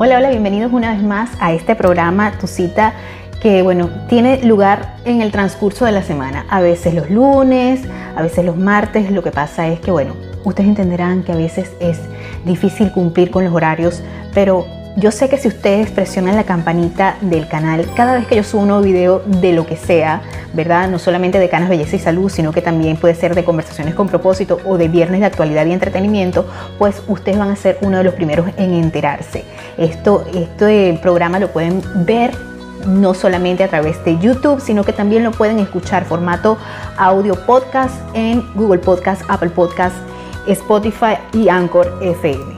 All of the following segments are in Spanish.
Hola, hola, bienvenidos una vez más a este programa, tu cita que bueno, tiene lugar en el transcurso de la semana, a veces los lunes, a veces los martes, lo que pasa es que bueno, ustedes entenderán que a veces es difícil cumplir con los horarios, pero yo sé que si ustedes presionan la campanita del canal cada vez que yo subo un nuevo video de lo que sea, ¿verdad? No solamente de Canas Belleza y Salud, sino que también puede ser de conversaciones con propósito o de viernes de actualidad y entretenimiento, pues ustedes van a ser uno de los primeros en enterarse. Esto, este programa lo pueden ver no solamente a través de YouTube, sino que también lo pueden escuchar formato audio podcast en Google Podcast, Apple Podcast, Spotify y Anchor FM.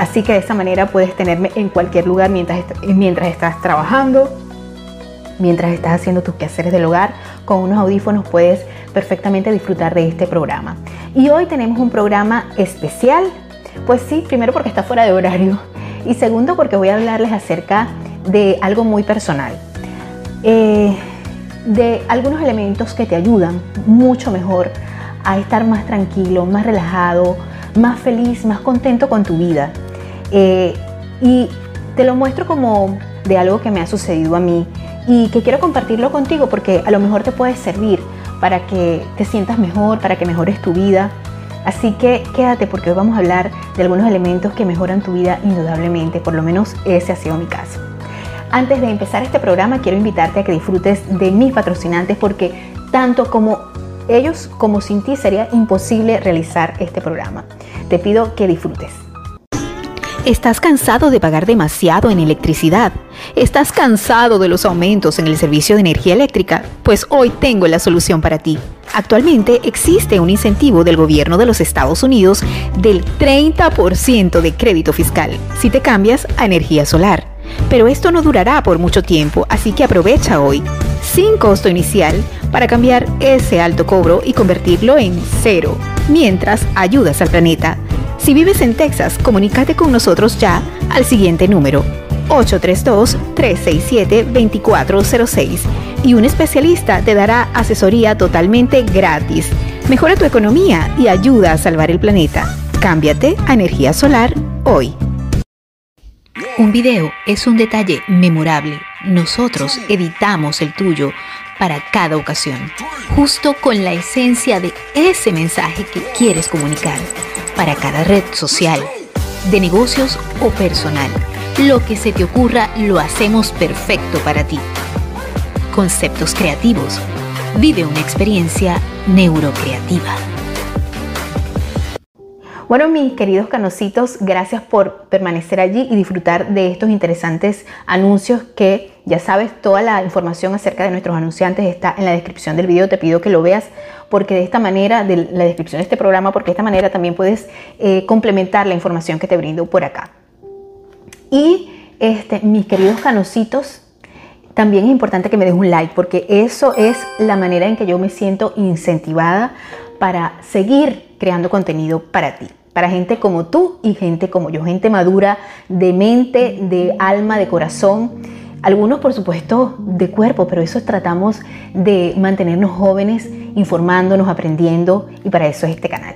Así que de esta manera puedes tenerme en cualquier lugar mientras, mientras estás trabajando, mientras estás haciendo tus quehaceres del hogar. Con unos audífonos puedes perfectamente disfrutar de este programa. Y hoy tenemos un programa especial. Pues sí, primero porque está fuera de horario y segundo porque voy a hablarles acerca de algo muy personal. Eh, de algunos elementos que te ayudan mucho mejor a estar más tranquilo, más relajado, más feliz, más contento con tu vida. Eh, y te lo muestro como de algo que me ha sucedido a mí y que quiero compartirlo contigo porque a lo mejor te puede servir para que te sientas mejor, para que mejores tu vida. Así que quédate porque hoy vamos a hablar de algunos elementos que mejoran tu vida indudablemente, por lo menos ese ha sido mi caso. Antes de empezar este programa quiero invitarte a que disfrutes de mis patrocinantes porque tanto como ellos como sin ti sería imposible realizar este programa. Te pido que disfrutes. ¿Estás cansado de pagar demasiado en electricidad? ¿Estás cansado de los aumentos en el servicio de energía eléctrica? Pues hoy tengo la solución para ti. Actualmente existe un incentivo del gobierno de los Estados Unidos del 30% de crédito fiscal si te cambias a energía solar. Pero esto no durará por mucho tiempo, así que aprovecha hoy, sin costo inicial, para cambiar ese alto cobro y convertirlo en cero, mientras ayudas al planeta. Si vives en Texas, comunícate con nosotros ya al siguiente número 832-367-2406 y un especialista te dará asesoría totalmente gratis. Mejora tu economía y ayuda a salvar el planeta. Cámbiate a energía solar hoy. Un video es un detalle memorable. Nosotros editamos el tuyo para cada ocasión, justo con la esencia de ese mensaje que quieres comunicar para cada red social, de negocios o personal. Lo que se te ocurra lo hacemos perfecto para ti. Conceptos creativos. Vive una experiencia neurocreativa. Bueno, mis queridos canositos, gracias por permanecer allí y disfrutar de estos interesantes anuncios que ya sabes, toda la información acerca de nuestros anunciantes está en la descripción del video. Te pido que lo veas porque de esta manera, de la descripción de este programa, porque de esta manera también puedes eh, complementar la información que te brindo por acá. Y este, mis queridos canositos, también es importante que me des un like porque eso es la manera en que yo me siento incentivada para seguir creando contenido para ti para gente como tú y gente como yo, gente madura de mente, de alma, de corazón. Algunos, por supuesto, de cuerpo, pero eso tratamos de mantenernos jóvenes, informándonos, aprendiendo, y para eso es este canal.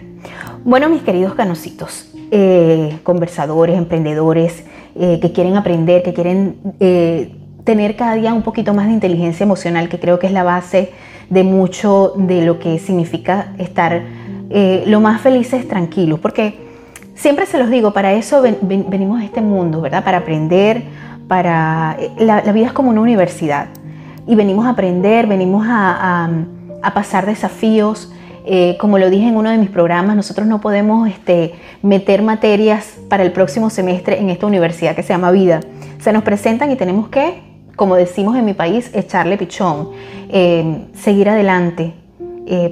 Bueno, mis queridos canositos, eh, conversadores, emprendedores, eh, que quieren aprender, que quieren eh, tener cada día un poquito más de inteligencia emocional, que creo que es la base de mucho de lo que significa estar eh, lo más felices, tranquilos, porque siempre se los digo, para eso venimos a este mundo, ¿verdad? Para aprender, para... Eh, la, vida es como una universidad y venimos a aprender, venimos a, pasar desafíos. Eh, como lo dije en uno de mis programas, nosotros no podemos este, meter materias para el próximo semestre en esta universidad que se llama vida. Se nos presentan y tenemos que, como decimos en mi país, echarle pichón, seguir adelante,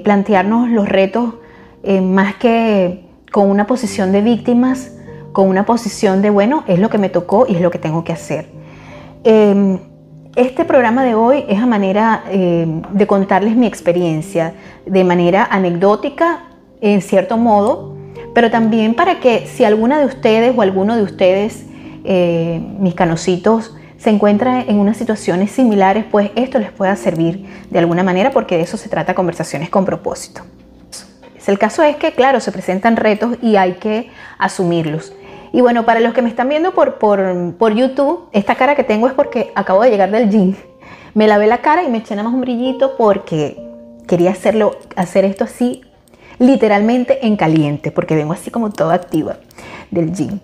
plantearnos los retos eh, más que con una posición de víctimas, con una posición de, bueno, es lo que me tocó y es lo que tengo que hacer. Em, este programa de hoy es a manera em, de contarles mi experiencia, de manera anecdótica, en cierto modo, pero también para que si alguna de ustedes o alguno de ustedes, eh, mis canositos, se encuentra en unas situaciones similares, pues esto les pueda servir de alguna manera porque de eso se trata conversaciones con propósito. El caso es que, claro, se presentan retos y hay que asumirlos. Y bueno, para los que me están viendo por, por, por YouTube, esta cara que tengo es porque acabo de llegar del gym. Me lavé la cara y me eché nada más un brillito porque quería hacerlo, hacer esto así literalmente en caliente, porque vengo así como toda activa del gym.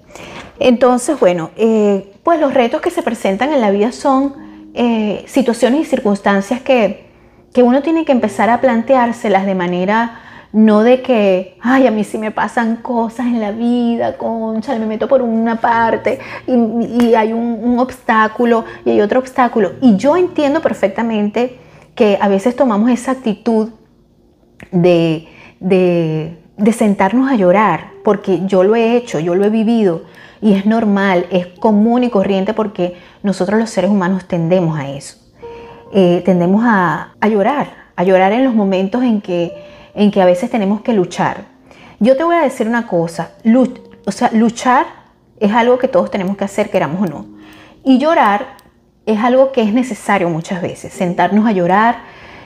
Entonces, bueno, eh, pues los retos que se presentan en la vida son eh, situaciones y circunstancias que, que uno tiene que empezar a planteárselas de manera no de que, ay, a mí sí me pasan cosas en la vida, concha, me meto por una parte y, hay un, obstáculo y hay otro obstáculo. Y yo entiendo perfectamente que a veces tomamos esa actitud de, de, sentarnos a llorar, porque yo lo he hecho, yo lo he vivido y es normal, es común y corriente porque nosotros los seres humanos tendemos a eso. Eh, tendemos a, a llorar, a llorar en los momentos en que en que a veces tenemos que luchar. Yo te voy a decir una cosa, o sea, luchar es algo que todos tenemos que hacer, queramos o no. Y llorar es algo que es necesario muchas veces, sentarnos a llorar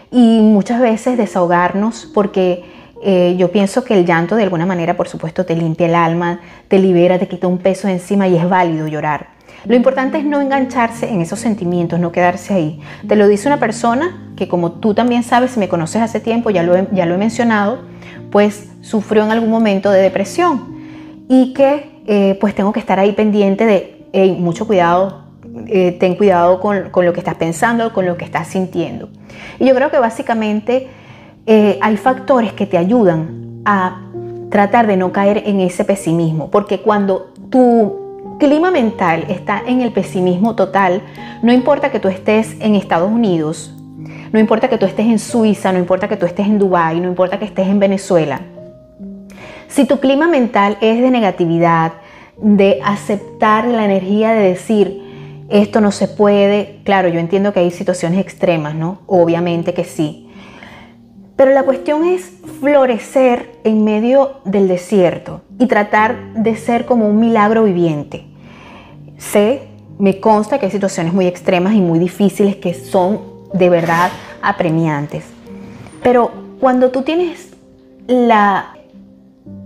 y muchas veces desahogarnos porque eh, yo pienso que el llanto de alguna manera, por supuesto, te limpia el alma, te libera, te quita un peso encima y es válido llorar. Lo importante es no engancharse en esos sentimientos, no quedarse ahí. Te lo dice una persona que como tú también sabes, si me conoces hace tiempo, ya lo he, ya lo he mencionado, pues sufrió en algún momento de depresión y que eh, pues tengo que estar ahí pendiente de, mucho cuidado, eh, ten cuidado con, con, lo que estás pensando, con lo que estás sintiendo. Y yo creo que básicamente eh, hay factores que te ayudan a tratar de no caer en ese pesimismo, porque cuando tú clima mental está en el pesimismo total, no importa que tú estés en Estados Unidos, no importa que tú estés en Suiza, no importa que tú estés en Dubái, no importa que estés en Venezuela. Si tu clima mental es de negatividad, de aceptar la energía de decir, esto no se puede, claro, yo entiendo que hay situaciones extremas, ¿no? Obviamente que sí. Pero la cuestión es florecer en medio del desierto y tratar de ser como un milagro viviente. Sé, me consta que hay situaciones muy extremas y muy difíciles que son de verdad apremiantes. Pero cuando tú tienes la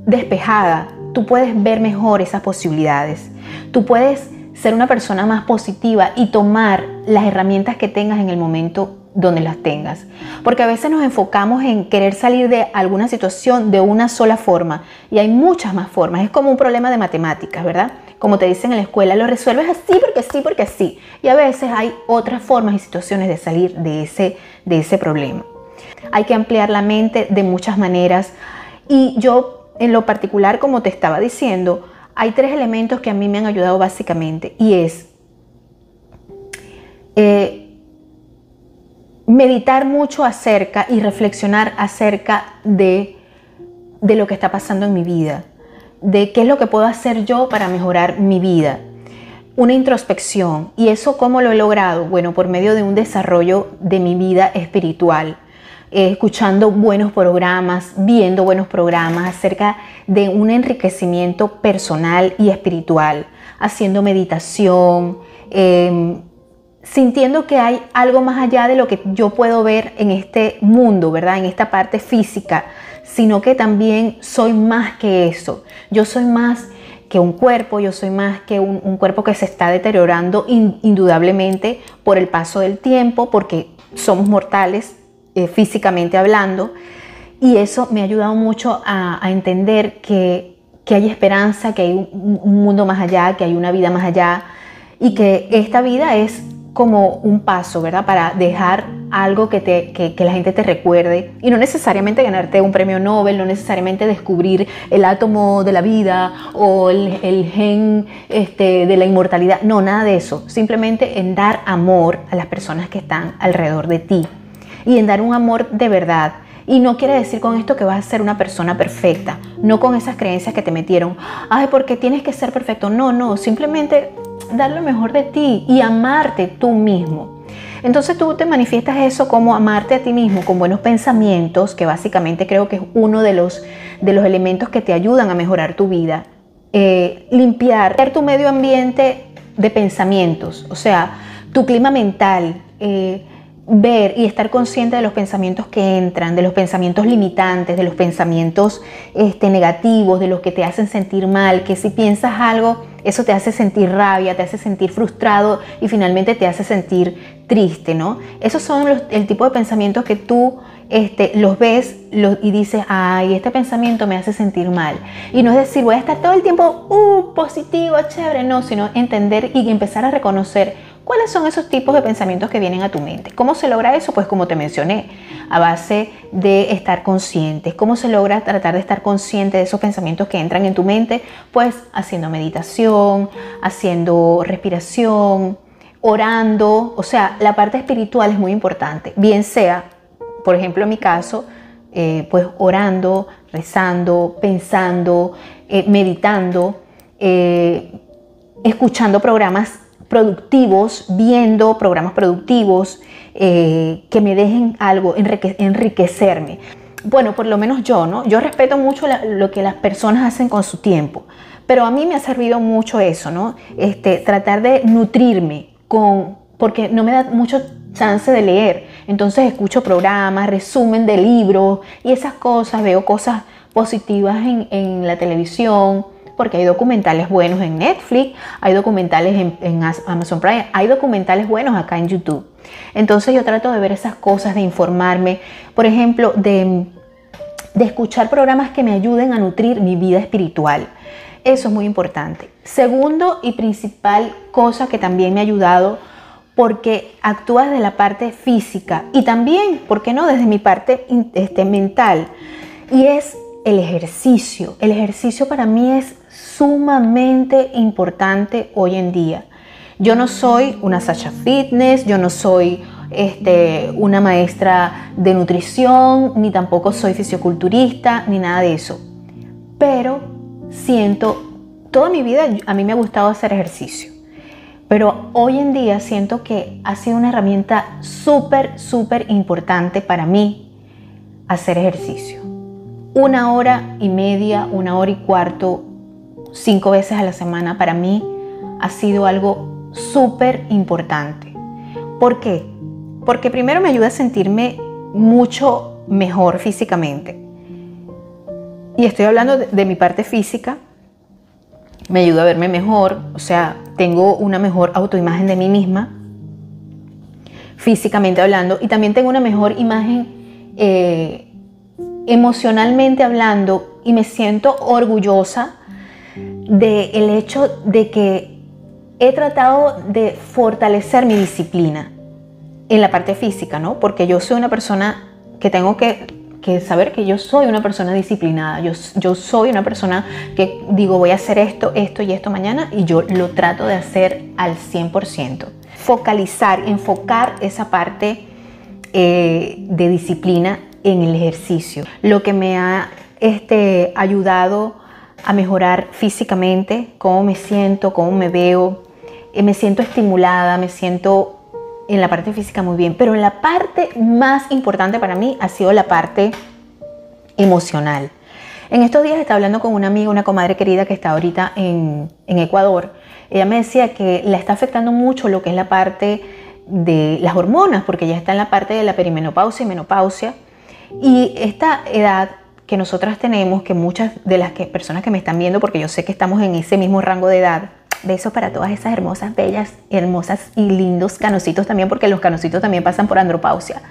despejada, tú puedes ver mejor esas posibilidades. Tú puedes ser una persona más positiva y tomar las herramientas que tengas en el momento donde las tengas. Porque a veces nos enfocamos en querer salir de alguna situación de una sola forma y hay muchas más formas. Es como un problema de matemáticas, ¿verdad? Como te dicen en la escuela, lo resuelves así porque sí, porque sí. Y a veces hay otras formas y situaciones de salir de ese, de ese problema. Hay que ampliar la mente de muchas maneras y yo en lo particular, como te estaba diciendo, hay tres elementos que a mí me han ayudado básicamente y es eh, meditar mucho acerca y reflexionar acerca de, de lo que está pasando en mi vida, de qué es lo que puedo hacer yo para mejorar mi vida. Una introspección. ¿Y eso cómo lo he logrado? Bueno, por medio de un desarrollo de mi vida espiritual, eh, escuchando buenos programas, viendo buenos programas acerca de un enriquecimiento personal y espiritual, haciendo meditación, eh, sintiendo que hay algo más allá de lo que yo puedo ver en este mundo, ¿verdad? En esta parte física, sino que también soy más que eso. Yo soy más que un cuerpo, yo soy más que un, cuerpo que se está deteriorando indudablemente por el paso del tiempo, porque somos mortales eh, físicamente hablando, y eso me ha ayudado mucho a, entender que, hay esperanza, que hay un mundo más allá, que hay una vida más allá, y que esta vida es como un paso, ¿verdad? Para dejar algo que, te, que, la gente te recuerde y no necesariamente ganarte un premio Nobel, no necesariamente descubrir el átomo de la vida o el, gen este, de la inmortalidad, no, nada de eso, simplemente en dar amor a las personas que están alrededor de ti y en dar un amor de verdad. Y no quiere decir con esto que vas a ser una persona perfecta, no con esas creencias que te metieron, ay, porque tienes que ser perfecto, no, no, simplemente dar lo mejor de ti y amarte tú mismo. Entonces tú te manifiestas eso como amarte a ti mismo con buenos pensamientos, que básicamente creo que es uno de los, de los elementos que te ayudan a mejorar tu vida. Eh, limpiar tu medio ambiente de pensamientos, o sea, tu clima mental. Eh, ver y estar consciente de los pensamientos que entran, de los pensamientos limitantes, de los pensamientos este, negativos, de los que te hacen sentir mal, que si piensas algo, eso te hace sentir rabia, te hace sentir frustrado y finalmente te hace sentir triste, ¿no? Esos son el tipo de pensamientos que tú este, los ves y dices, ay, este pensamiento me hace sentir mal. Y no es decir, voy a estar todo el tiempo, uh, positivo, chévere, no, sino entender y empezar a reconocer ¿Cuáles son esos tipos de pensamientos que vienen a tu mente? ¿Cómo se logra eso? Pues como te mencioné, a base de estar conscientes. ¿Cómo se logra tratar de estar consciente de esos pensamientos que entran en tu mente? Pues haciendo meditación, haciendo respiración, orando. O sea, la parte espiritual es muy importante. Bien sea, por ejemplo, en mi caso, eh, pues orando, rezando, pensando, eh, meditando, eh, escuchando programas productivos, viendo programas productivos eh, que me dejen algo, enriquecerme. Bueno, por lo menos yo, ¿no? Yo respeto mucho lo que las personas hacen con su tiempo, pero a mí me ha servido mucho eso, ¿no? Este, tratar de nutrirme con, porque no me da mucho chance de leer. Entonces escucho programas, resumen de libros y esas cosas, veo cosas positivas en, en la televisión, porque hay documentales buenos en Netflix, hay documentales en, Amazon Prime, hay documentales buenos acá en YouTube. Entonces yo trato de ver esas cosas, de informarme, por ejemplo, de, de escuchar programas que me ayuden a nutrir mi vida espiritual. Eso es muy importante. Segundo y principal cosa que también me ha ayudado porque actúa desde la parte física y también, ¿por qué no?, desde mi parte este, mental. Y es el ejercicio. El ejercicio para mí es sumamente importante hoy en día. Yo no soy una Sasha Fitness, yo no soy este, una maestra de nutrición, ni tampoco soy fisioculturista, ni nada de eso. Pero siento, toda mi vida a mí me ha gustado hacer ejercicio. Pero hoy en día siento que ha sido una herramienta súper, súper importante para mí hacer ejercicio. Una hora y media, una hora y cuarto cinco veces a la semana para mí ha sido algo súper importante. ¿Por qué? Porque primero me ayuda a sentirme mucho mejor físicamente. Y estoy hablando de, mi parte física. Me ayuda a verme mejor, o sea, tengo una mejor autoimagen de mí misma, físicamente hablando, y también tengo una mejor imagen eh, emocionalmente hablando, y me siento orgullosa del el hecho de que he tratado de fortalecer mi disciplina en la parte física, ¿no? Porque yo soy una persona que tengo que, saber que yo soy una persona disciplinada, yo, yo soy una persona que digo voy a hacer esto, esto y esto mañana y yo lo trato de hacer al 100%. Focalizar, enfocar esa parte eh, de disciplina en el ejercicio. Lo que me ha este, ayudado a mejorar físicamente, cómo me siento, cómo me veo, eh, me siento estimulada, me siento en la parte física muy bien, pero la parte más importante para mí ha sido la parte emocional. En estos días estaba hablando con una amiga, una comadre querida que está ahorita en, en Ecuador. Ella me decía que la está afectando mucho lo que es la parte de las hormonas, porque ya está en la parte de la perimenopausia y menopausia. Y esta edad que nosotras tenemos, que muchas de las personas que me están viendo, porque yo sé que estamos en ese mismo rango de edad, besos para todas esas hermosas, bellas, hermosas y lindos canositos también, porque los canositos también pasan por andropausia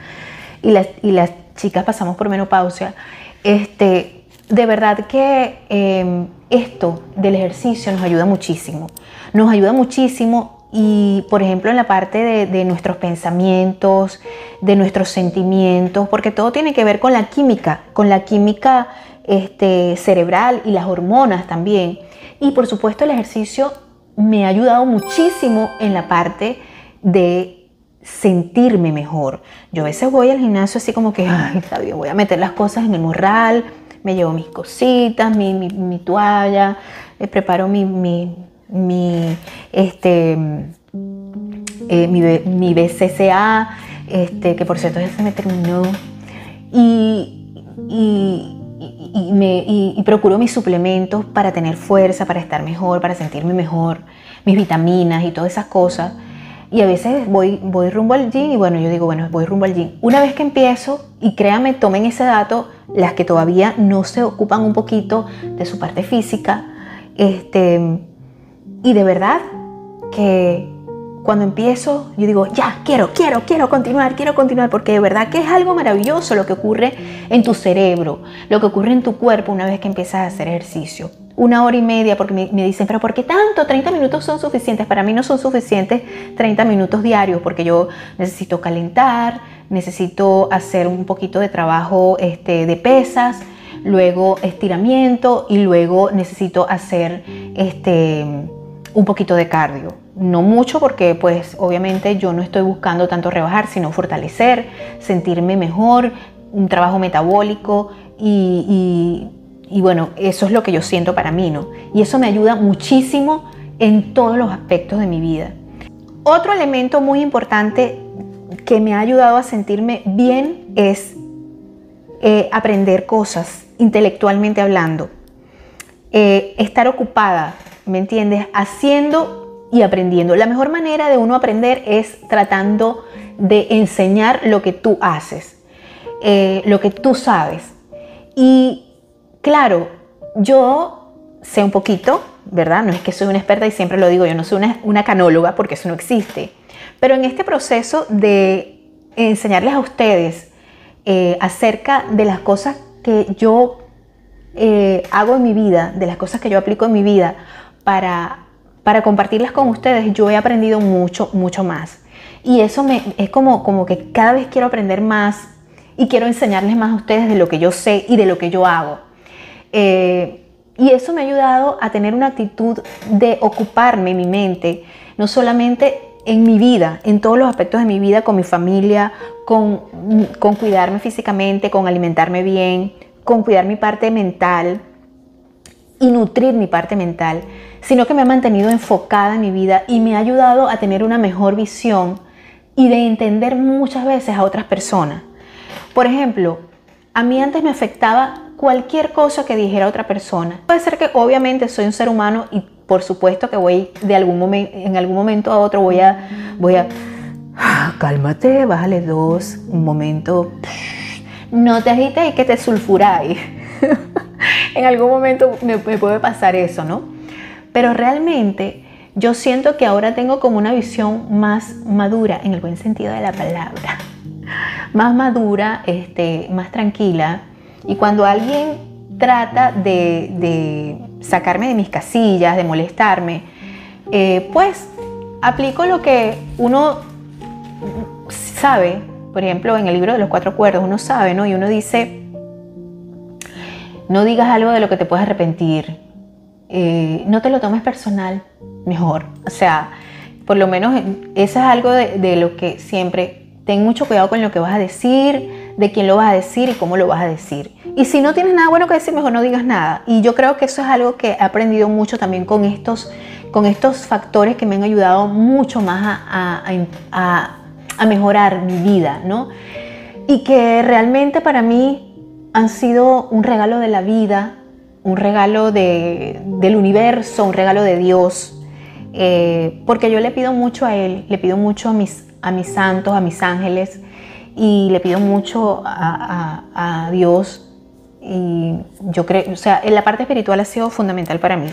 y las, y las chicas pasamos por menopausia. Este, de verdad que em, esto del ejercicio nos ayuda muchísimo. Nos ayuda muchísimo y, por ejemplo, en la parte de, nuestros pensamientos, de nuestros sentimientos, porque todo tiene que ver con la química, con la química este, cerebral y las hormonas también. Y, por supuesto, el ejercicio me ha ayudado muchísimo en la parte de sentirme mejor. Yo a veces voy al gimnasio así como que, ay, voy a meter las cosas en el morral, me llevo mis cositas, mi, toalla, eh, preparo mi, mi, este, eh, mi, BCCA, este, que por cierto ya se me terminó, y, y, me, y, procuro mis suplementos para tener fuerza, para estar mejor, para sentirme mejor, mis vitaminas y todas esas cosas. y a veces voy, voy rumbo al gym y bueno, yo digo, bueno, voy rumbo al gym. Una vez que empiezo, y créanme, tomen ese dato, las que todavía no se ocupan un poquito de su parte física, este, y de verdad que cuando empiezo, yo digo, ya, quiero, quiero, quiero continuar, quiero continuar, porque de verdad que es algo maravilloso lo que ocurre en tu cerebro, lo que ocurre en tu cuerpo una vez que empiezas a hacer ejercicio una hora y media, porque me, dicen, pero ¿por qué tanto? 30 minutos son suficientes. Para mí no son suficientes 30 minutos diarios, porque yo necesito calentar, necesito hacer un poquito de trabajo este, de pesas, luego estiramiento y luego necesito hacer este, un poquito de cardio. No mucho porque pues obviamente yo no estoy buscando tanto rebajar, sino fortalecer, sentirme mejor, un trabajo metabólico y y bueno, eso es lo que yo siento para mí, ¿no? Y eso me ayuda muchísimo en todos los aspectos de mi vida. Otro elemento muy importante que me ha ayudado a sentirme bien es eh, aprender cosas, intelectualmente hablando. Eh, estar ocupada, ¿me entiendes? Haciendo y aprendiendo. La mejor manera de uno aprender es tratando de enseñar lo que tú haces, eh, lo que tú sabes. Y Claro, yo sé un poquito, ¿verdad? No es que soy una experta y siempre lo digo, yo no soy una, canóloga porque eso no existe. Pero en este proceso de enseñarles a ustedes eh, acerca de las cosas que yo eh, hago en mi vida, de las cosas que yo aplico en mi vida para, para compartirlas con ustedes, yo he aprendido mucho, mucho más. Y eso me, es como, como que cada vez quiero aprender más y quiero enseñarles más a ustedes de lo que yo sé y de lo que yo hago. Eh, y eso me ha ayudado a tener una actitud de ocuparme mi mente, no solamente en mi vida, en todos los aspectos de mi vida, con mi familia, con, con cuidarme físicamente, con alimentarme bien, con cuidar mi parte mental y nutrir mi parte mental, sino que me ha mantenido enfocada en mi vida y me ha ayudado a tener una mejor visión y de entender muchas veces a otras personas. Por ejemplo, a mí antes me afectaba cualquier cosa que dijera otra persona. Puede ser que obviamente soy un ser humano y por supuesto que voy de algún momento, en algún momento a otro voy a, voy a, ah, cálmate, bájale dos, un momento, no te agites y que te sulfuráis. en algún momento me, puede pasar eso, ¿no? Pero realmente yo siento que ahora tengo como una visión más madura, en el buen sentido de la palabra, más madura, este, más tranquila, y cuando alguien trata de, sacarme de mis casillas, de molestarme, eh, pues aplico lo que uno sabe, por ejemplo, en el libro de los cuatro cuerdos, uno sabe, ¿no? Y uno dice, no digas algo de lo que te puedes arrepentir, eh, no te lo tomes personal, mejor. O sea, por lo menos eso es algo de, de lo que siempre, ten mucho cuidado con lo que vas a decir, de quién lo vas a decir y cómo lo vas a decir. Y si no tienes nada bueno que decir, mejor no digas nada. Y yo creo que eso es algo que he aprendido mucho también con estos, con estos factores que me han ayudado mucho más a, a, mejorar mi vida, ¿no? Y que realmente para mí han sido un regalo de la vida, un regalo de, del universo, un regalo de Dios. Eh, porque yo le pido mucho a Él, le pido mucho a mis, a mis santos, a mis ángeles, y le pido mucho a, Dios y yo creo, o sea, en la parte espiritual ha sido fundamental para mí.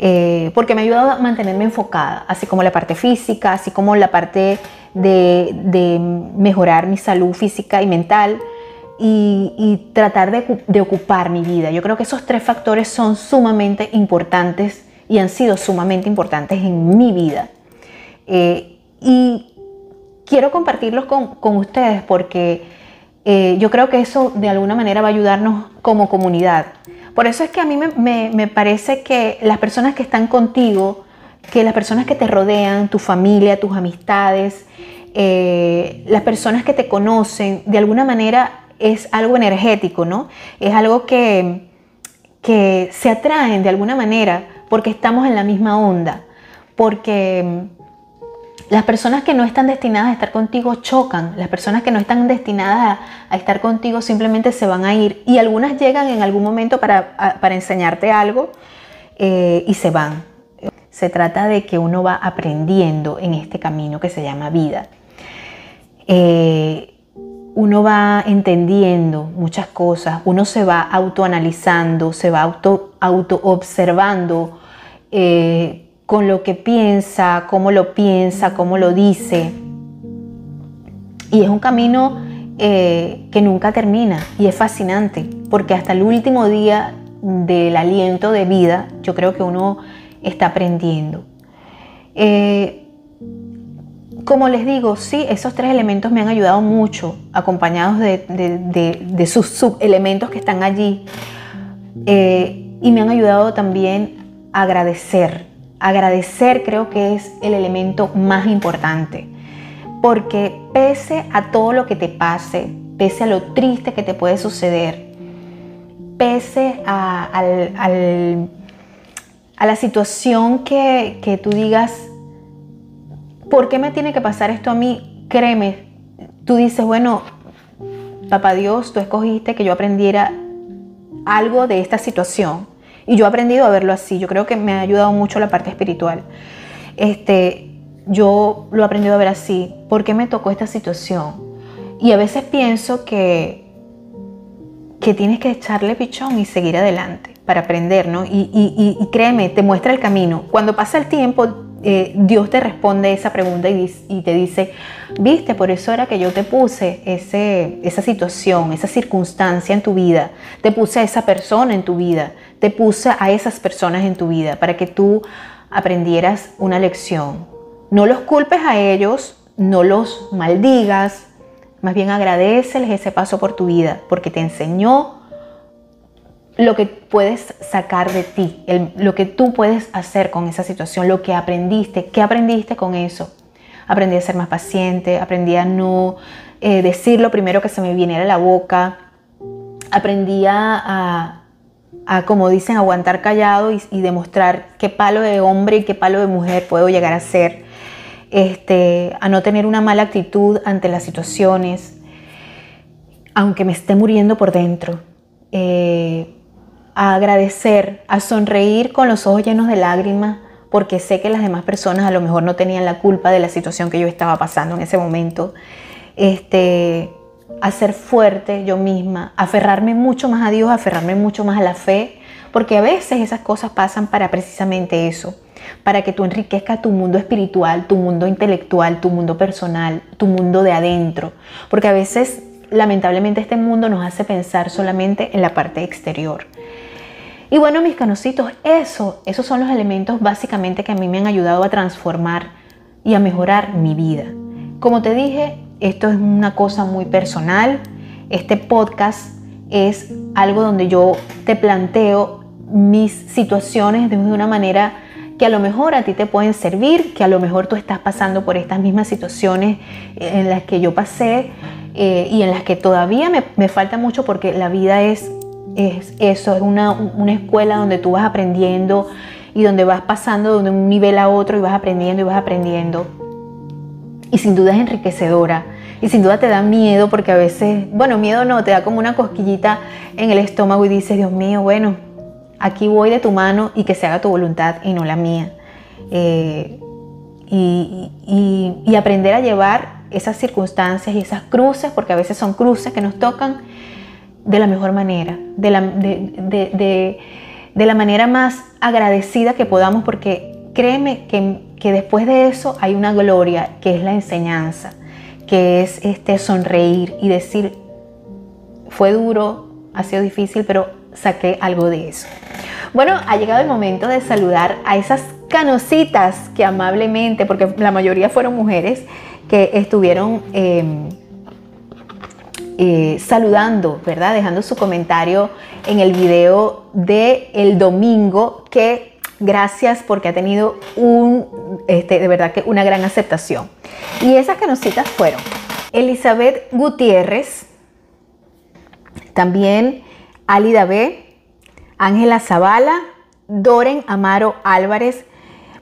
Eh, porque me ha ayudado a mantenerme enfocada, así como la parte física, así como la parte de, mejorar mi salud física y mental y, tratar de, ocupar mi vida. Yo creo que esos tres factores son sumamente importantes y han sido sumamente importantes en mi vida. Eh, y quiero compartirlos con, ustedes porque eh, yo creo que eso de alguna manera va a ayudarnos como comunidad. Por eso es que a mí me, parece que las personas que están contigo, que las personas que te rodean, tu familia, tus amistades, eh, las personas que te conocen, de alguna manera es algo energético, ¿no? Es algo que, que se atraen de alguna manera porque estamos en la misma onda, porque las personas que no están destinadas a estar contigo chocan, las personas que no están destinadas a, estar contigo simplemente se van a ir y algunas llegan en algún momento para, enseñarte algo eh, y se van. se trata de que uno va aprendiendo en este camino que se llama vida. Eh, uno va entendiendo muchas cosas, uno se va autoanalizando, se va auto, auto observando eh, con lo que piensa, cómo lo piensa, cómo lo dice. Y es un camino eh, que nunca termina y es fascinante, porque hasta el último día del aliento de vida, yo creo que uno está aprendiendo. Eh, como les digo, sí, esos tres elementos me han ayudado mucho, acompañados de, sus subelementos que están allí. Eh, y me han ayudado también a agradecer. Agradecer creo que es el elemento más importante. Porque pese a todo lo que te pase, pese a lo triste que te puede suceder, pese a la situación que, tú digas, ¿por qué me tiene que pasar esto a mí? Créeme, tú dices, bueno, papá Dios, tú escogiste que yo aprendiera algo de esta situación. Y yo he aprendido a verlo así. Yo creo que me ha ayudado mucho la parte espiritual. Este, yo lo he aprendido a ver así. ¿Por qué me tocó esta situación? Y a veces pienso que, que tienes que echarle pichón y seguir adelante para aprender, ¿no? Y, créeme, te muestra el camino. Cuando pasa el tiempo, eh, Dios te responde esa pregunta y, te dice, viste, por eso era que yo te puse ese, esa situación, esa circunstancia en tu vida, te puse a esa persona en tu vida, te puse a esas personas en tu vida para que tú aprendieras una lección. No los culpes a ellos, no los maldigas, más bien agradeceles ese paso por tu vida, porque te enseñó lo que puedes sacar de ti, lo que tú puedes hacer con esa situación, lo que aprendiste, qué aprendiste con eso. Aprendí a ser más paciente, aprendí a no eh, decir lo primero que se me viniera a la boca, aprendí a, como dicen, aguantar callado y, demostrar qué palo de hombre y qué palo de mujer puedo llegar a ser, este, a no tener una mala actitud ante las situaciones, aunque me esté muriendo por dentro. Eh, a agradecer, a sonreír con los ojos llenos de lágrimas, porque sé que las demás personas a lo mejor no tenían la culpa de la situación que yo estaba pasando en ese momento. Este, a ser fuerte yo misma, aferrarme mucho más a Dios, aferrarme mucho más a la fe, porque a veces esas cosas pasan para precisamente eso, para que tú enriquezcas tu mundo espiritual, tu mundo intelectual, tu mundo personal, tu mundo de adentro, porque a veces lamentablemente este mundo nos hace pensar solamente en la parte exterior. Y bueno, mis canositos, eso, esos son los elementos básicamente que a mí me han ayudado a transformar y a mejorar mi vida. Como te dije, esto es una cosa muy personal. Este podcast es algo donde yo te planteo mis situaciones de una manera que a lo mejor a ti te pueden servir, que a lo mejor tú estás pasando por estas mismas situaciones en las que yo pasé eh, y en las que todavía me, me falta mucho porque la vida es es eso, es una, escuela donde tú vas aprendiendo y donde vas pasando de un nivel a otro y vas aprendiendo y vas aprendiendo. Y sin duda es enriquecedora. Y sin duda te da miedo porque a veces, bueno, miedo no, te da como una cosquillita en el estómago y dices, Dios mío, bueno, aquí voy de tu mano y que se haga tu voluntad y no la mía. Eh, y, y aprender a llevar esas circunstancias y esas cruces, porque a veces son cruces que nos tocan, de la mejor manera, de la, de, la manera más agradecida que podamos, porque créeme que, que, después de eso hay una gloria, que es la enseñanza, que es este sonreír y decir, fue duro, ha sido difícil, pero saqué algo de eso. Bueno, ha llegado el momento de saludar a esas canositas que amablemente, porque la mayoría fueron mujeres, que estuvieron... Em, eh, saludando, ¿verdad? Dejando su comentario en el video de el domingo que gracias porque ha tenido un, este, de verdad que una gran aceptación. Y esas canositas fueron Elizabeth Gutiérrez, también Alida B, Ángela Zavala, Doren Amaro Álvarez,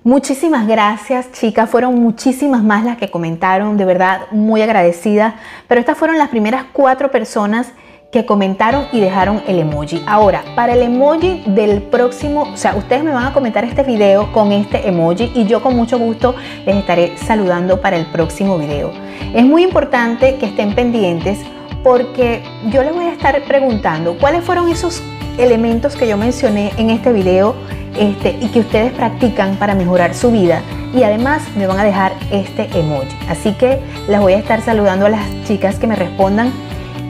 Muchísimas gracias, chicas. Fueron muchísimas más las que comentaron, de verdad, muy agradecida. Pero estas fueron las primeras cuatro personas que comentaron y dejaron el emoji. Ahora, para el emoji del próximo, o sea, ustedes me van a comentar este video con este emoji y yo con mucho gusto les estaré saludando para el próximo video. Es muy importante que estén pendientes porque yo les voy a estar preguntando cuáles fueron esos elementos que yo mencioné en este video este, y que ustedes practican para mejorar su vida y además me van a dejar este emoji. Así que las voy a estar saludando a las chicas que me respondan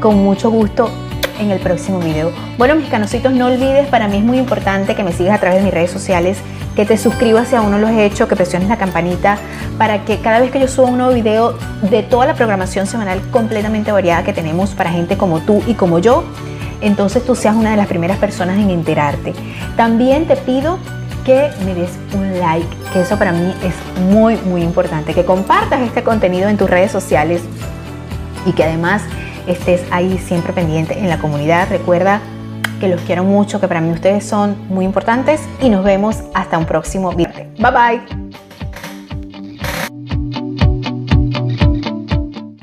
con mucho gusto en el próximo video. Bueno, mis canositos, no olvides, para mí es muy importante que me sigas a través de mis redes sociales, que te suscribas si aún no lo has hecho, que presiones la campanita para que cada vez que yo suba un nuevo video de toda la programación semanal completamente variada que tenemos para gente como tú y como yo, entonces tú seas una de las primeras personas en enterarte. También te pido que me des un like, que eso para mí es muy, muy importante, que compartas este contenido en tus redes sociales y que además estés ahí siempre pendiente en la comunidad. Recuerda que los quiero mucho, que para mí ustedes son muy importantes y nos vemos hasta un próximo video. Bye bye.